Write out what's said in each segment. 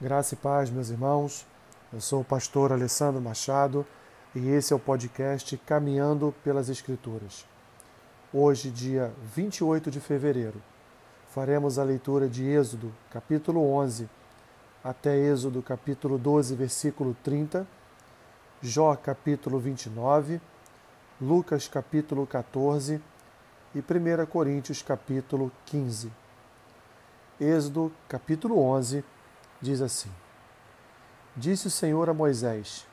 Graça e paz, meus irmãos. Eu sou o pastor Alessandro Machado e esse é o podcast Caminhando pelas Escrituras. Hoje, dia 28 de fevereiro, faremos a leitura de Êxodo, capítulo 11, até Êxodo, capítulo 12, versículo 30, Jó, capítulo 29, Lucas, capítulo 14 e 1 Coríntios, capítulo 15. Êxodo, capítulo 11, diz assim: Disse o Senhor a Moisés: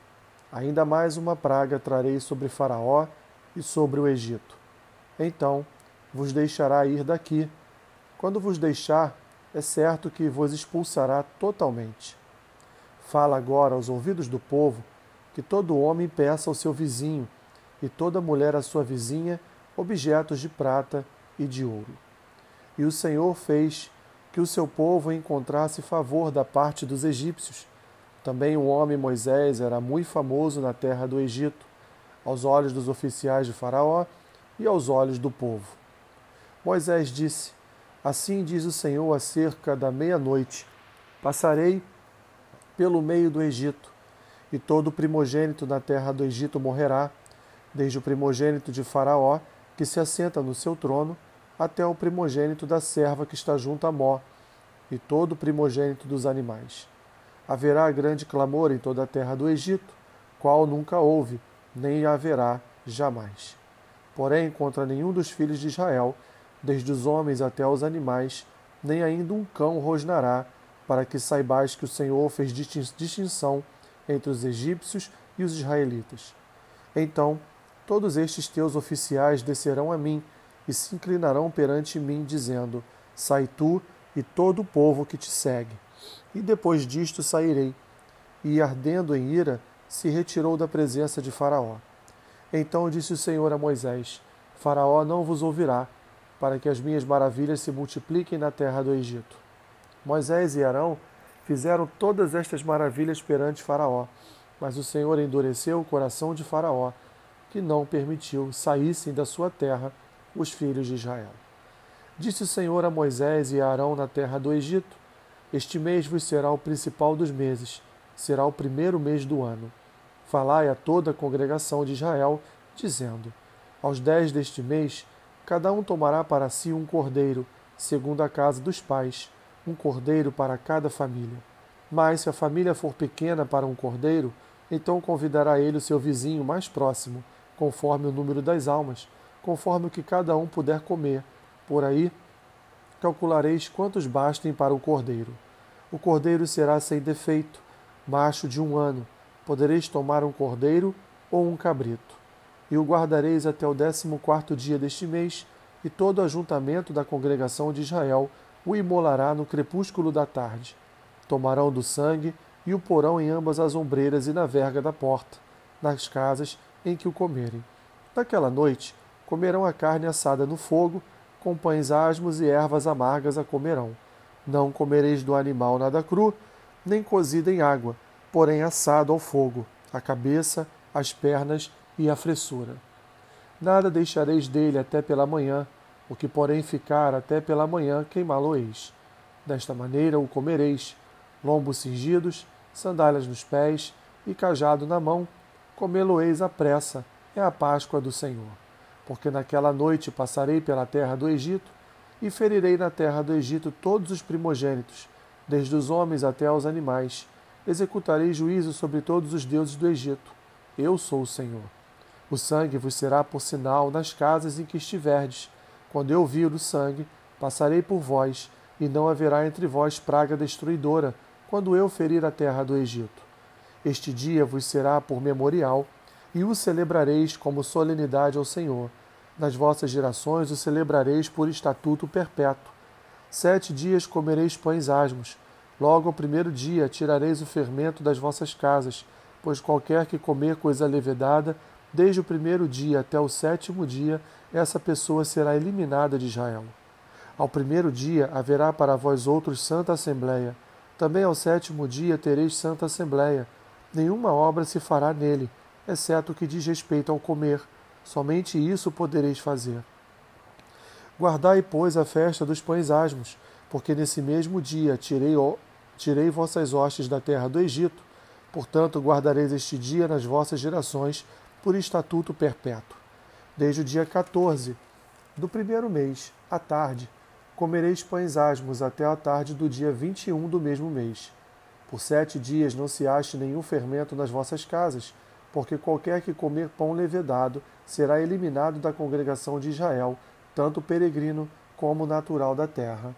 Ainda mais uma praga trarei sobre Faraó e sobre o Egito. Então vos deixará ir daqui. Quando vos deixar, é certo que vos expulsará totalmente. Fala agora aos ouvidos do povo que todo homem peça ao seu vizinho e toda mulher à sua vizinha objetos de prata e de ouro. E o Senhor fez que o seu povo encontrasse favor da parte dos egípcios. Também o homem Moisés era muito famoso na terra do Egito, aos olhos dos oficiais de Faraó e aos olhos do povo. Moisés disse: Assim diz o Senhor acerca da meia-noite: Passarei pelo meio do Egito, e todo primogênito na terra do Egito morrerá, desde o primogênito de Faraó, que se assenta no seu trono, até o primogênito da serva que está junto a Mó, e todo o primogênito dos animais. Haverá grande clamor em toda a terra do Egito, qual nunca houve, nem haverá jamais. Porém, contra nenhum dos filhos de Israel, desde os homens até os animais, nem ainda um cão rosnará, para que saibais que o Senhor fez distinção entre os egípcios e os israelitas. Então, todos estes teus oficiais descerão a mim, e se inclinarão perante mim, dizendo: Sai tu e todo o povo que te segue. E depois disto sairei. E, ardendo em ira, se retirou da presença de Faraó. Então disse o Senhor a Moisés: Faraó não vos ouvirá, para que as minhas maravilhas se multipliquem na terra do Egito. Moisés e Arão fizeram todas estas maravilhas perante Faraó, mas o Senhor endureceu o coração de Faraó, que não permitiu saíssem da sua terra os filhos de Israel. Disse o Senhor a Moisés e a Arão na terra do Egito: Este mês vos será o principal dos meses, será o primeiro mês do ano. Falai a toda a congregação de Israel, dizendo: Aos dez deste mês, cada um tomará para si um cordeiro, segundo a casa dos pais, um cordeiro para cada família. Mas se a família for pequena para um cordeiro, então convidará ele o seu vizinho mais próximo, conforme o número das almas conforme o que cada um puder comer. Por aí calculareis quantos bastem para o cordeiro. O cordeiro será sem defeito, macho de um ano. Podereis tomar um cordeiro ou um cabrito. E o guardareis até o décimo quarto dia deste mês, e todo o ajuntamento da congregação de Israel o imolará no crepúsculo da tarde. Tomarão do sangue e o porão em ambas as ombreiras e na verga da porta, nas casas em que o comerem. Naquela noite, comerão a carne assada no fogo, com pães asmos e ervas amargas a comerão. Não comereis do animal nada cru, nem cozido em água, porém assado ao fogo, a cabeça, as pernas e a fressura. Nada deixareis dele até pela manhã, o que porém ficar até pela manhã queimá-lo-eis. Desta maneira o comereis, lombos cingidos, sandálias nos pés e cajado na mão, comê-lo-eis à pressa, é a Páscoa do Senhor porque naquela noite passarei pela terra do Egito e ferirei na terra do Egito todos os primogênitos, desde os homens até aos animais. Executarei juízo sobre todos os deuses do Egito. Eu sou o Senhor. O sangue vos será por sinal nas casas em que estiverdes. Quando eu vir o sangue, passarei por vós, e não haverá entre vós praga destruidora, quando eu ferir a terra do Egito. Este dia vos será por memorial e o celebrareis como solenidade ao Senhor. Nas vossas gerações o celebrareis por estatuto perpétuo. Sete dias comereis pães asmos. Logo ao primeiro dia tirareis o fermento das vossas casas, pois qualquer que comer coisa levedada, desde o primeiro dia até o sétimo dia, essa pessoa será eliminada de Israel. Ao primeiro dia haverá para vós outros santa assembleia. Também ao sétimo dia tereis santa assembleia. Nenhuma obra se fará nele, exceto o que diz respeito ao comer. Somente isso podereis fazer. Guardai, pois, a festa dos pães asmos, porque nesse mesmo dia tirei tirei vossas hostes da terra do Egito, portanto guardareis este dia nas vossas gerações por estatuto perpétuo. Desde o dia 14 do primeiro mês, à tarde, comereis pães asmos até a tarde do dia 21 do mesmo mês. Por sete dias não se ache nenhum fermento nas vossas casas, porque qualquer que comer pão levedado será eliminado da congregação de Israel, tanto peregrino como natural da terra.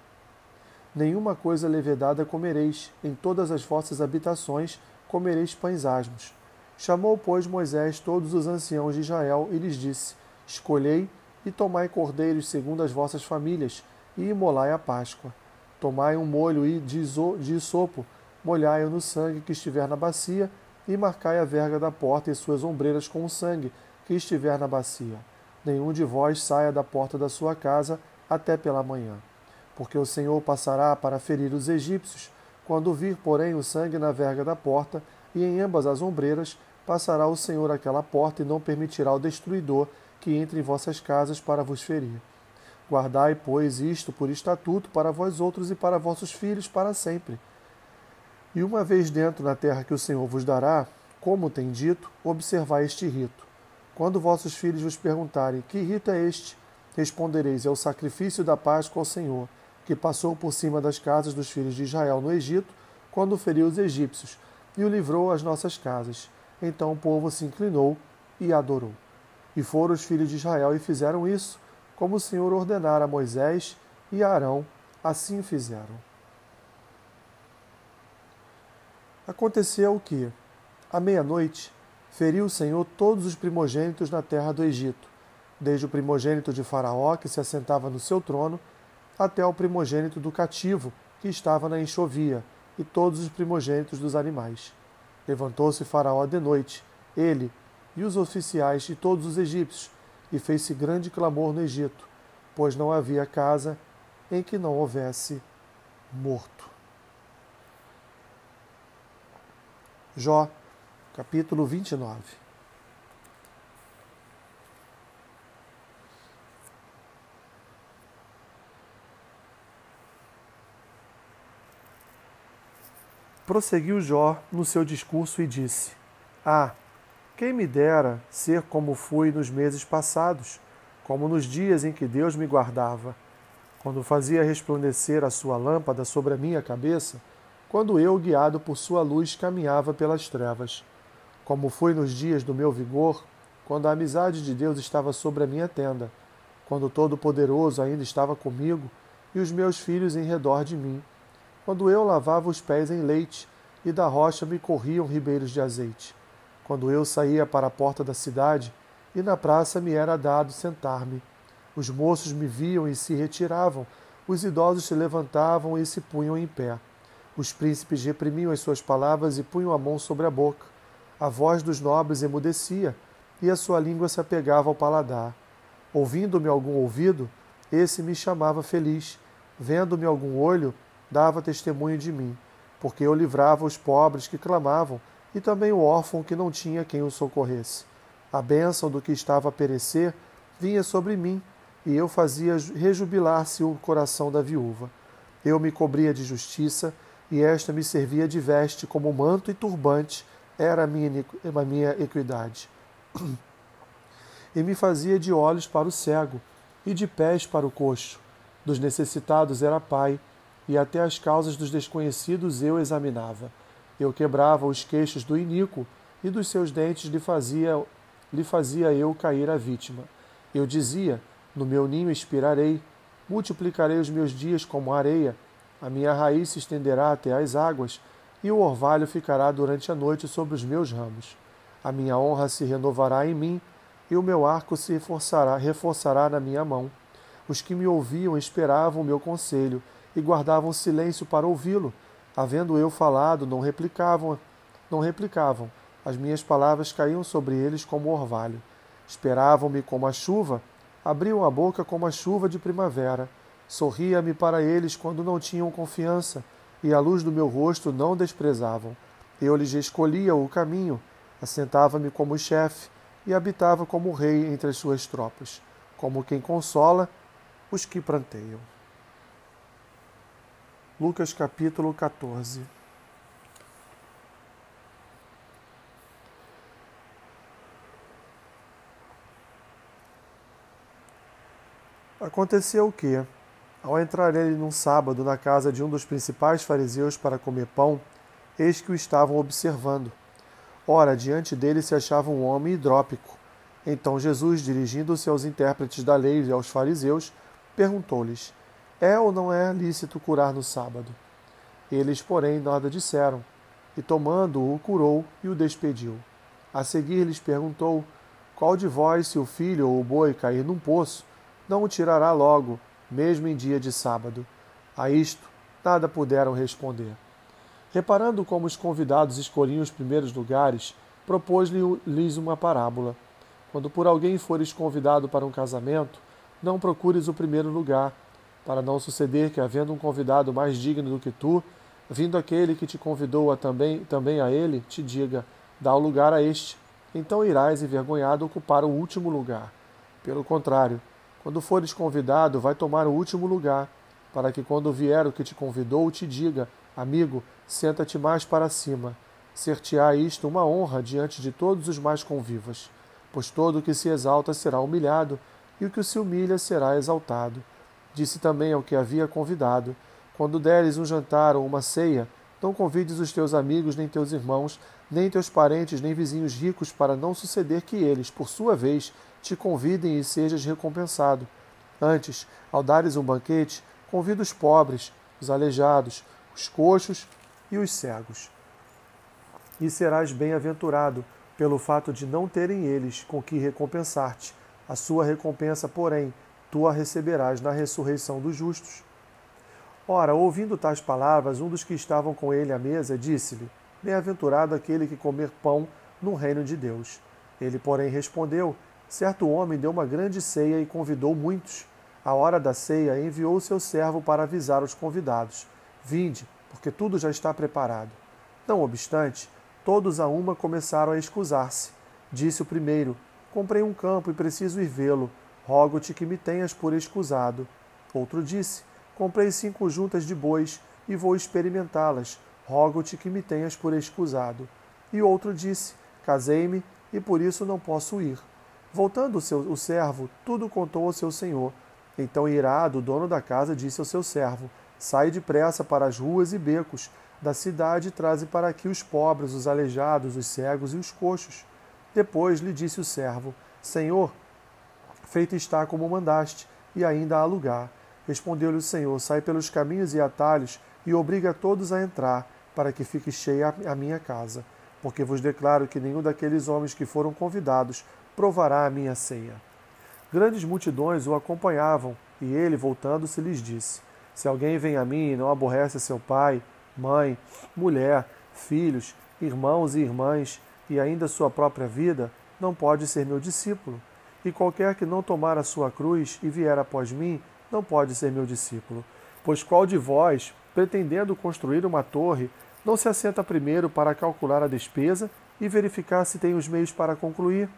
Nenhuma coisa levedada comereis, em todas as vossas habitações comereis pães asmos. Chamou, pois, Moisés todos os anciãos de Israel e lhes disse: Escolhei e tomai cordeiros segundo as vossas famílias, e imolai a Páscoa. Tomai um molho de isopo, molhai-o no sangue que estiver na bacia, e marcai a verga da porta e suas ombreiras com o sangue que estiver na bacia. Nenhum de vós saia da porta da sua casa até pela manhã. Porque o Senhor passará para ferir os egípcios. Quando vir, porém, o sangue na verga da porta e em ambas as ombreiras, passará o Senhor aquela porta e não permitirá ao destruidor que entre em vossas casas para vos ferir. Guardai, pois, isto por estatuto para vós outros e para vossos filhos para sempre e uma vez dentro da terra que o Senhor vos dará, como tem dito, observai este rito. Quando vossos filhos vos perguntarem: Que rito é este? Respondereis: É o sacrifício da Páscoa ao Senhor, que passou por cima das casas dos filhos de Israel no Egito, quando feriu os egípcios, e o livrou às nossas casas. Então o povo se inclinou e adorou. E foram os filhos de Israel e fizeram isso, como o Senhor ordenara a Moisés e a Arão, assim fizeram. Aconteceu que, à meia-noite, feriu o Senhor todos os primogênitos na terra do Egito, desde o primogênito de Faraó, que se assentava no seu trono, até o primogênito do cativo, que estava na enxovia, e todos os primogênitos dos animais. Levantou-se Faraó de noite, ele e os oficiais e todos os egípcios, e fez-se grande clamor no Egito, pois não havia casa em que não houvesse morto. Jó, capítulo 29. Prosseguiu Jó no seu discurso e disse: Ah, quem me dera ser como fui nos meses passados, como nos dias em que Deus me guardava, quando fazia resplandecer a sua lâmpada sobre a minha cabeça quando eu, guiado por sua luz, caminhava pelas trevas. Como foi nos dias do meu vigor, quando a amizade de Deus estava sobre a minha tenda, quando o Todo-Poderoso ainda estava comigo e os meus filhos em redor de mim, quando eu lavava os pés em leite e da rocha me corriam ribeiros de azeite, quando eu saía para a porta da cidade e na praça me era dado sentar-me. Os moços me viam e se retiravam, os idosos se levantavam e se punham em pé. Os príncipes reprimiam as suas palavras e punham a mão sobre a boca. A voz dos nobres emudecia e a sua língua se apegava ao paladar. Ouvindo-me algum ouvido, esse me chamava feliz. Vendo-me algum olho, dava testemunho de mim, porque eu livrava os pobres que clamavam e também o órfão que não tinha quem o socorresse. A bênção do que estava a perecer vinha sobre mim, e eu fazia rejubilar-se o coração da viúva. Eu me cobria de justiça e esta me servia de veste como manto e turbante, era a minha, minha equidade. E me fazia de olhos para o cego, e de pés para o coxo. Dos necessitados era pai, e até as causas dos desconhecidos eu examinava. Eu quebrava os queixos do iníquo, e dos seus dentes lhe fazia, lhe fazia eu cair a vítima. Eu dizia: No meu ninho expirarei, multiplicarei os meus dias como areia, a minha raiz se estenderá até as águas, e o orvalho ficará durante a noite sobre os meus ramos. A minha honra se renovará em mim, e o meu arco se reforçará, reforçará na minha mão. Os que me ouviam esperavam o meu conselho e guardavam silêncio para ouvi-lo. Havendo eu falado, não replicavam, não replicavam. As minhas palavras caíam sobre eles como orvalho. Esperavam-me como a chuva, abriam a boca como a chuva de primavera. Sorria-me para eles quando não tinham confiança, e a luz do meu rosto não desprezavam. Eu lhes escolhia o caminho, assentava-me como chefe e habitava como rei entre as suas tropas, como quem consola os que pranteiam. Lucas capítulo 14. Aconteceu o que, ao entrar ele num sábado na casa de um dos principais fariseus para comer pão, eis que o estavam observando. Ora, diante dele se achava um homem hidrópico. Então Jesus, dirigindo-se aos intérpretes da lei e aos fariseus, perguntou-lhes: É ou não é lícito curar no sábado? Eles, porém, nada disseram. E tomando-o, curou e o despediu. A seguir lhes perguntou: Qual de vós, se o filho ou o boi cair num poço, não o tirará logo, mesmo em dia de sábado? A isto nada puderam responder. Reparando como os convidados escolhiam os primeiros lugares, propôs-lhes uma parábola. Quando por alguém fores convidado para um casamento, não procures o primeiro lugar, para não suceder que, havendo um convidado mais digno do que tu, vindo aquele que te convidou a também, também a ele, te diga: dá o lugar a este. Então irás envergonhado ocupar o último lugar. Pelo contrário, quando fores convidado, vai tomar o último lugar, para que quando vier o que te convidou, te diga: amigo, senta-te mais para cima. Ser-te-á isto uma honra diante de todos os mais convivas. Pois todo o que se exalta será humilhado, e o que se humilha será exaltado. Disse também ao que havia convidado: Quando deres um jantar ou uma ceia, não convides os teus amigos, nem teus irmãos, nem teus parentes, nem vizinhos ricos, para não suceder que eles, por sua vez, te convidem e sejas recompensado. Antes, ao dares um banquete, convida os pobres, os aleijados, os coxos e os cegos. E serás bem-aventurado pelo fato de não terem eles com que recompensar-te a sua recompensa, porém, tu a receberás na ressurreição dos justos. Ora, ouvindo tais palavras, um dos que estavam com ele à mesa disse-lhe: Bem-aventurado aquele que comer pão no reino de Deus. Ele, porém, respondeu: Certo homem deu uma grande ceia e convidou muitos. À hora da ceia, enviou seu servo para avisar os convidados: Vinde, porque tudo já está preparado. Não obstante, todos a uma começaram a escusar-se. Disse o primeiro: Comprei um campo e preciso ir vê-lo. Rogo-te que me tenhas por escusado. Outro disse: Comprei cinco juntas de bois e vou experimentá-las. Rogo-te que me tenhas por escusado. E outro disse: Casei-me e por isso não posso ir. Voltando o, seu, o servo, tudo contou ao seu senhor. Então, irado, o dono da casa disse ao seu servo: Sai depressa para as ruas e becos da cidade e traze para aqui os pobres, os aleijados, os cegos e os coxos. Depois lhe disse o servo: Senhor, feito está como mandaste, e ainda há lugar. Respondeu-lhe o Senhor: Sai pelos caminhos e atalhos e obriga todos a entrar, para que fique cheia a minha casa. Porque vos declaro que nenhum daqueles homens que foram convidados provará a minha ceia. Grandes multidões o acompanhavam, e ele, voltando-se, lhes disse: Se alguém vem a mim e não aborrece seu pai, mãe, mulher, filhos, irmãos e irmãs, e ainda sua própria vida, não pode ser meu discípulo. E qualquer que não tomar a sua cruz e vier após mim, não pode ser meu discípulo. Pois qual de vós, pretendendo construir uma torre, não se assenta primeiro para calcular a despesa e verificar se tem os meios para concluir?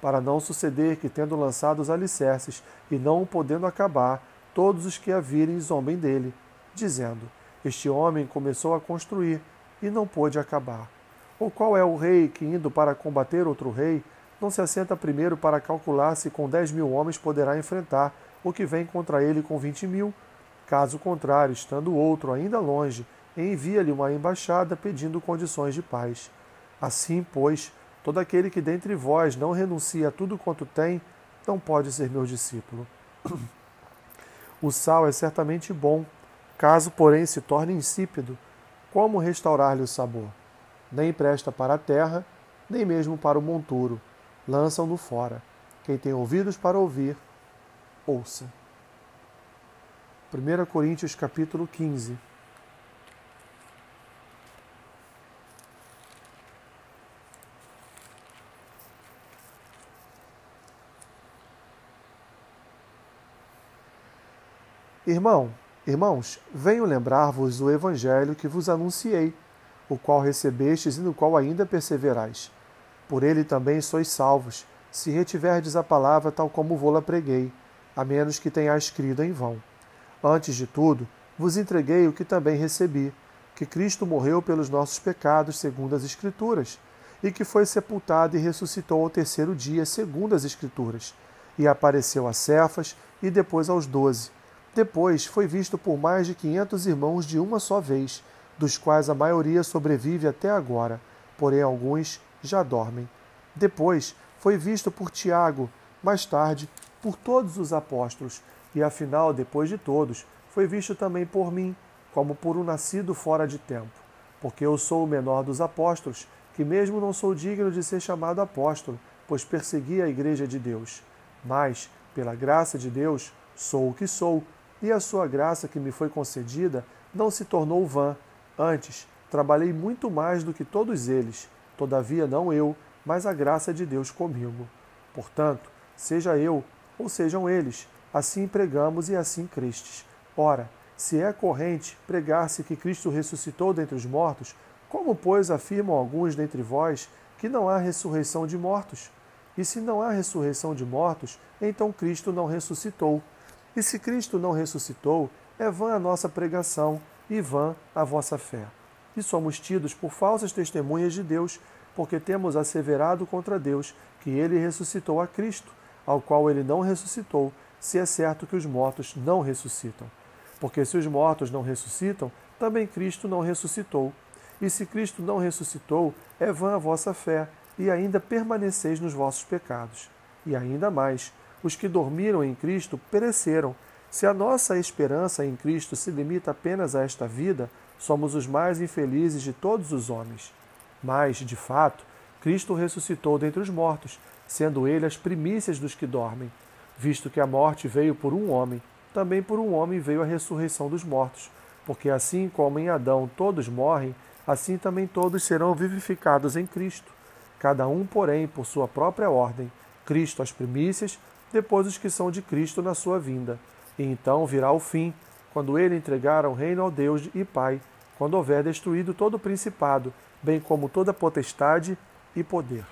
Para não suceder que, tendo lançado os alicerces e não o podendo acabar, todos os que a virem zombem dele, dizendo: Este homem começou a construir e não pôde acabar. Ou qual é o rei que, indo para combater outro rei, não se assenta primeiro para calcular se com dez mil homens poderá enfrentar o que vem contra ele com vinte mil? Caso contrário, estando outro ainda longe, envia-lhe uma embaixada pedindo condições de paz. Assim, pois, todo aquele que dentre vós não renuncia a tudo quanto tem, não pode ser meu discípulo. O sal é certamente bom, caso, porém, se torne insípido, como restaurar-lhe o sabor? nem presta para a terra, nem mesmo para o monturo. Lançam-no fora. Quem tem ouvidos para ouvir, ouça. 1 Coríntios capítulo 15. Irmão, irmãos, venho lembrar-vos o evangelho que vos anunciei o qual recebestes e no qual ainda perseverais. Por ele também sois salvos, se retiverdes a palavra tal como vou-la preguei, a menos que tenhais crido em vão. Antes de tudo, vos entreguei o que também recebi, que Cristo morreu pelos nossos pecados, segundo as Escrituras, e que foi sepultado e ressuscitou ao terceiro dia, segundo as Escrituras, e apareceu a Cefas e depois aos doze. Depois foi visto por mais de quinhentos irmãos de uma só vez, dos quais a maioria sobrevive até agora, porém alguns já dormem. Depois foi visto por Tiago, mais tarde por todos os apóstolos, e afinal, depois de todos, foi visto também por mim, como por um nascido fora de tempo. Porque eu sou o menor dos apóstolos, que mesmo não sou digno de ser chamado apóstolo, pois persegui a igreja de Deus. Mas, pela graça de Deus, sou o que sou, e a sua graça que me foi concedida não se tornou vã. Antes, trabalhei muito mais do que todos eles, todavia não eu, mas a graça de Deus comigo. Portanto, seja eu ou sejam eles, assim pregamos e assim crestes. Ora, se é corrente pregar-se que Cristo ressuscitou dentre os mortos, como, pois, afirmam alguns dentre vós que não há ressurreição de mortos? E se não há ressurreição de mortos, então Cristo não ressuscitou. E se Cristo não ressuscitou, é vã a nossa pregação e vã a vossa fé. E somos tidos por falsas testemunhas de Deus, porque temos asseverado contra Deus que ele ressuscitou a Cristo, ao qual ele não ressuscitou, se é certo que os mortos não ressuscitam. Porque se os mortos não ressuscitam, também Cristo não ressuscitou. E se Cristo não ressuscitou, é vã a vossa fé, e ainda permaneceis nos vossos pecados. E ainda mais, os que dormiram em Cristo pereceram. Se a nossa esperança em Cristo se limita apenas a esta vida, somos os mais infelizes de todos os homens. Mas, de fato, Cristo ressuscitou dentre os mortos, sendo ele as primícias dos que dormem. Visto que a morte veio por um homem, também por um homem veio a ressurreição dos mortos. Porque assim como em Adão todos morrem, assim também todos serão vivificados em Cristo. Cada um, porém, por sua própria ordem. Cristo as primícias, depois os que são de Cristo na sua vinda. E então virá o fim, quando ele entregar o reino ao Deus e Pai, quando houver destruído todo o principado, bem como toda potestade e poder.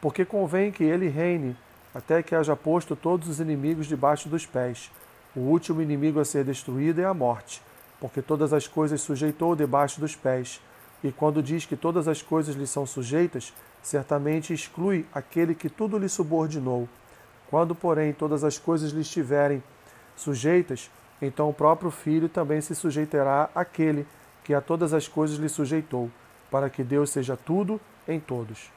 Porque convém que ele reine até que haja posto todos os inimigos debaixo dos pés. O último inimigo a ser destruído é a morte, porque todas as coisas sujeitou debaixo dos pés. E quando diz que todas as coisas lhe são sujeitas, certamente exclui aquele que tudo lhe subordinou. Quando, porém, todas as coisas lhe estiverem sujeitas, então o próprio Filho também se sujeitará àquele que a todas as coisas lhe sujeitou, para que Deus seja tudo em todos.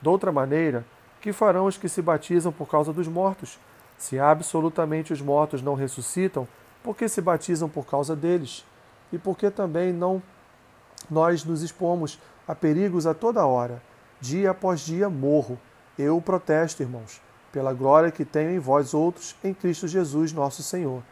Doutra maneira, que farão os que se batizam por causa dos mortos? Se absolutamente os mortos não ressuscitam, por que se batizam por causa deles? E por que também não nós nos expomos a perigos a toda hora? Dia após dia morro. Eu protesto, irmãos, pela glória que tenho em vós outros, em Cristo Jesus, nosso Senhor.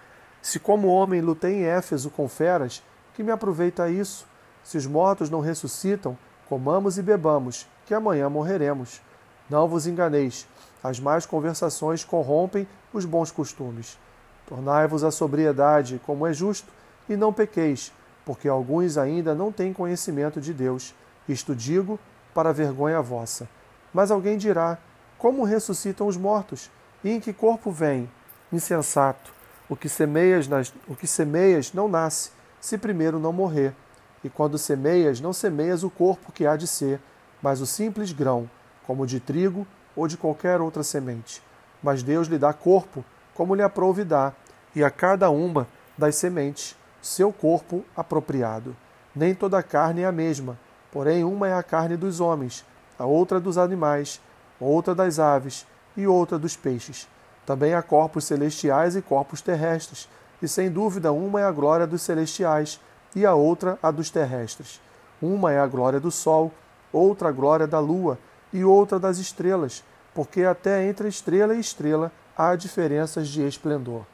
Se como homem lutei em Éfeso com feras, que me aproveita isso? Se os mortos não ressuscitam, comamos e bebamos, que amanhã morreremos. Não vos enganeis, as más conversações corrompem os bons costumes. Tornai-vos a sobriedade, como é justo, e não pequeis, porque alguns ainda não têm conhecimento de Deus. Isto digo para vergonha vossa. Mas alguém dirá: Como ressuscitam os mortos? E em que corpo vêm? Insensato. O que semeias, nas... o que semeias não nasce, se primeiro não morrer. E quando semeias, não semeias o corpo que há de ser, mas o simples grão, como de trigo ou de qualquer outra semente. Mas Deus lhe dá corpo, como lhe aprouve dar, e a cada uma das sementes seu corpo apropriado. Nem toda carne é a mesma, porém uma é a carne dos homens, a outra dos animais, outra das aves e outra dos peixes. Também há corpos celestiais e corpos terrestres, e sem dúvida uma é a glória dos celestiais e a outra a dos terrestres. Uma é a glória do sol, outra a glória da lua e outra das estrelas, porque até entre estrela e estrela há diferenças de esplendor.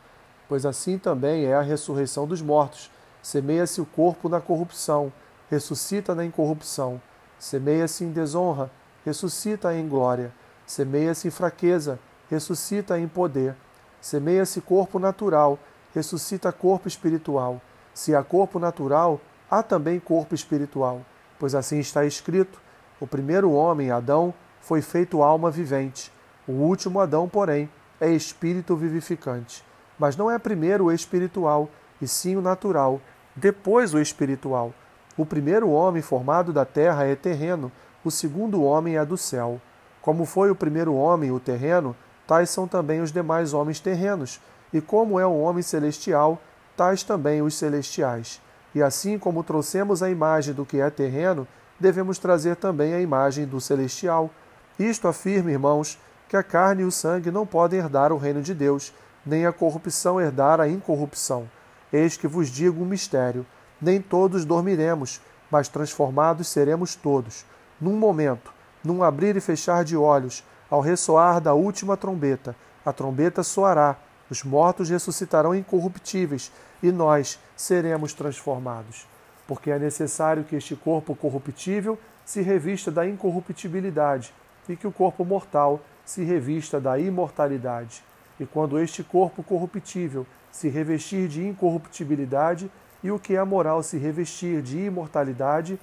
Pois assim também é a ressurreição dos mortos. Semeia-se o corpo na corrupção, ressuscita na incorrupção. Semeia-se em desonra, ressuscita em glória. Semeia-se em fraqueza, ressuscita em poder. Semeia-se corpo natural, ressuscita corpo espiritual. Se há corpo natural, há também corpo espiritual, pois assim está escrito: o primeiro homem, Adão, foi feito alma vivente. O último Adão, porém, é espírito vivificante. Mas não é primeiro o espiritual, e sim o natural, depois o espiritual. O primeiro homem formado da terra é terreno, o segundo homem é do céu. Como foi o primeiro homem, o terreno, tais são também os demais homens terrenos, e como é o homem celestial, tais também os celestiais. E assim como trouxemos a imagem do que é terreno, devemos trazer também a imagem do celestial. Isto afirma, irmãos, que a carne e o sangue não podem herdar o reino de Deus, nem a corrupção herdar a incorrupção. Eis que vos digo um mistério: nem todos dormiremos, mas transformados seremos todos, num momento, num abrir e fechar de olhos, ao ressoar da última trombeta. A trombeta soará, os mortos ressuscitarão incorruptíveis, e nós seremos transformados. Porque é necessário que este corpo corruptível se revista da incorruptibilidade, e que o corpo mortal se revista da imortalidade. E quando este corpo corruptível se revestir de incorruptibilidade e o que é moral se revestir de imortalidade,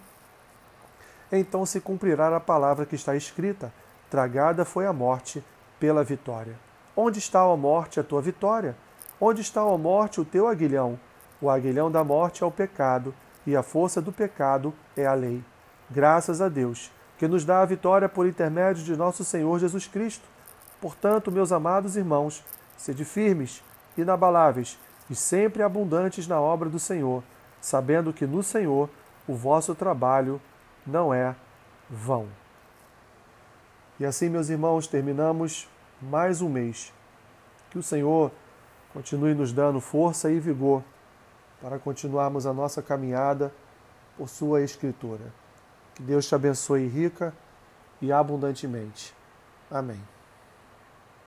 então se cumprirá a palavra que está escrita: tragada foi a morte pela vitória. Onde está a morte, a tua vitória? Onde está a morte, o teu aguilhão? O aguilhão da morte é o pecado, e a força do pecado é a lei. Graças a Deus, que nos dá a vitória por intermédio de nosso Senhor Jesus Cristo. Portanto, meus amados irmãos, sede firmes, inabaláveis e sempre abundantes na obra do Senhor, sabendo que no Senhor o vosso trabalho não é vão. E assim, meus irmãos, terminamos mais um mês. Que o Senhor continue nos dando força e vigor para continuarmos a nossa caminhada por Sua Escritura. Que Deus te abençoe rica e abundantemente. Amém.